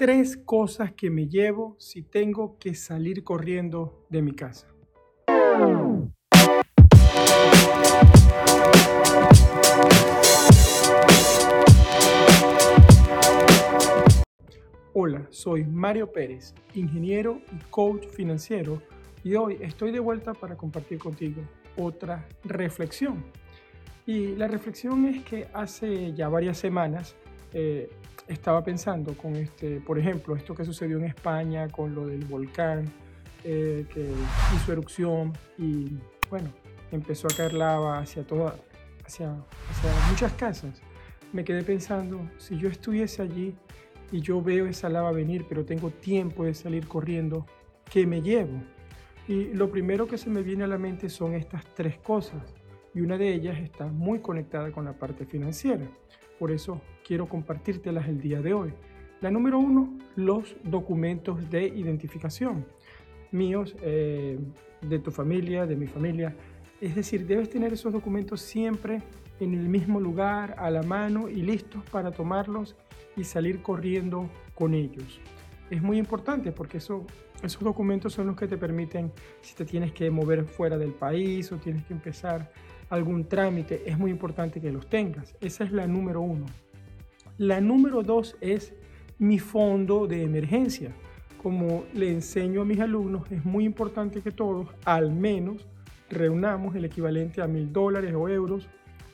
tres cosas que me llevo si tengo que salir corriendo de mi casa. Hola, soy Mario Pérez, ingeniero y coach financiero y hoy estoy de vuelta para compartir contigo otra reflexión. Y la reflexión es que hace ya varias semanas eh, estaba pensando con este, por ejemplo, esto que sucedió en España con lo del volcán eh, que hizo erupción y bueno, empezó a caer lava hacia toda, hacia, hacia muchas casas. Me quedé pensando, si yo estuviese allí y yo veo esa lava venir, pero tengo tiempo de salir corriendo, ¿qué me llevo? Y lo primero que se me viene a la mente son estas tres cosas y una de ellas está muy conectada con la parte financiera. Por eso quiero compartírtelas el día de hoy. La número uno, los documentos de identificación míos, eh, de tu familia, de mi familia. Es decir, debes tener esos documentos siempre en el mismo lugar, a la mano y listos para tomarlos y salir corriendo con ellos. Es muy importante porque eso, esos documentos son los que te permiten, si te tienes que mover fuera del país o tienes que empezar algún trámite, es muy importante que los tengas. Esa es la número uno. La número dos es mi fondo de emergencia. Como le enseño a mis alumnos, es muy importante que todos al menos reunamos el equivalente a mil dólares o euros,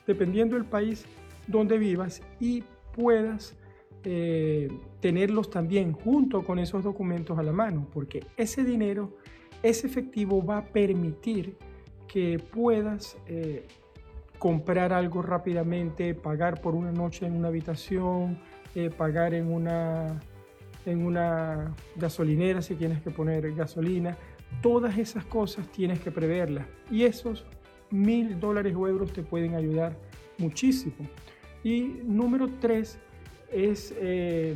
dependiendo del país donde vivas y puedas eh, tenerlos también junto con esos documentos a la mano, porque ese dinero, ese efectivo va a permitir que puedas eh, comprar algo rápidamente, pagar por una noche en una habitación, eh, pagar en una, en una gasolinera si tienes que poner gasolina. Todas esas cosas tienes que preverlas y esos mil dólares o euros te pueden ayudar muchísimo. Y número tres es eh,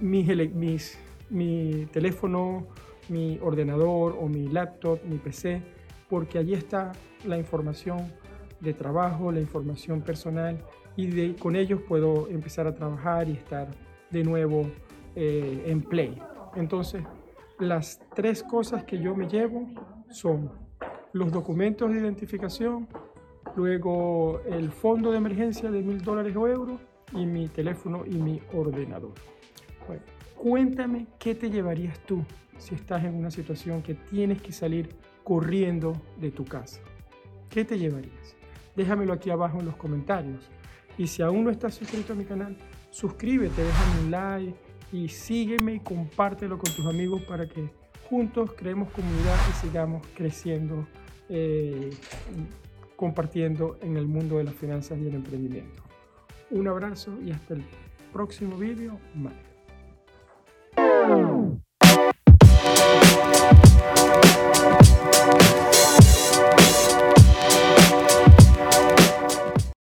mi teléfono, mi ordenador o mi laptop, mi PC porque allí está la información de trabajo, la información personal y de, con ellos puedo empezar a trabajar y estar de nuevo eh, en play. Entonces, las tres cosas que yo me llevo son los documentos de identificación, luego el fondo de emergencia de mil dólares o euros y mi teléfono y mi ordenador. Bueno, cuéntame qué te llevarías tú si estás en una situación que tienes que salir corriendo de tu casa? ¿Qué te llevarías? Déjamelo aquí abajo en los comentarios. Y si aún no estás suscrito a mi canal, suscríbete, déjame un like y sígueme y compártelo con tus amigos para que juntos creemos comunidad y sigamos creciendo, eh, compartiendo en el mundo de las finanzas y el emprendimiento. Un abrazo y hasta el próximo vídeo. Mario.